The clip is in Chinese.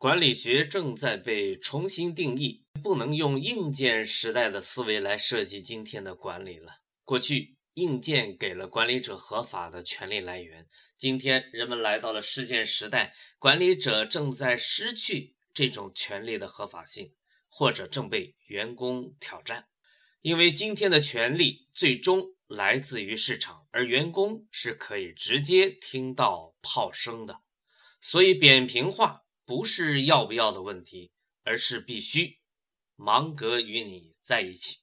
管理学正在被重新定义，不能用硬件时代的思维来设计今天的管理了。过去，硬件给了管理者合法的权利来源，今天人们来到了事件时代，管理者正在失去这种权利的合法性，或者正被员工挑战。因为今天的权利最终来自于市场，而员工是可以直接听到炮声的，所以扁平化不是要不要的问题，而是必须。芒格与你在一起。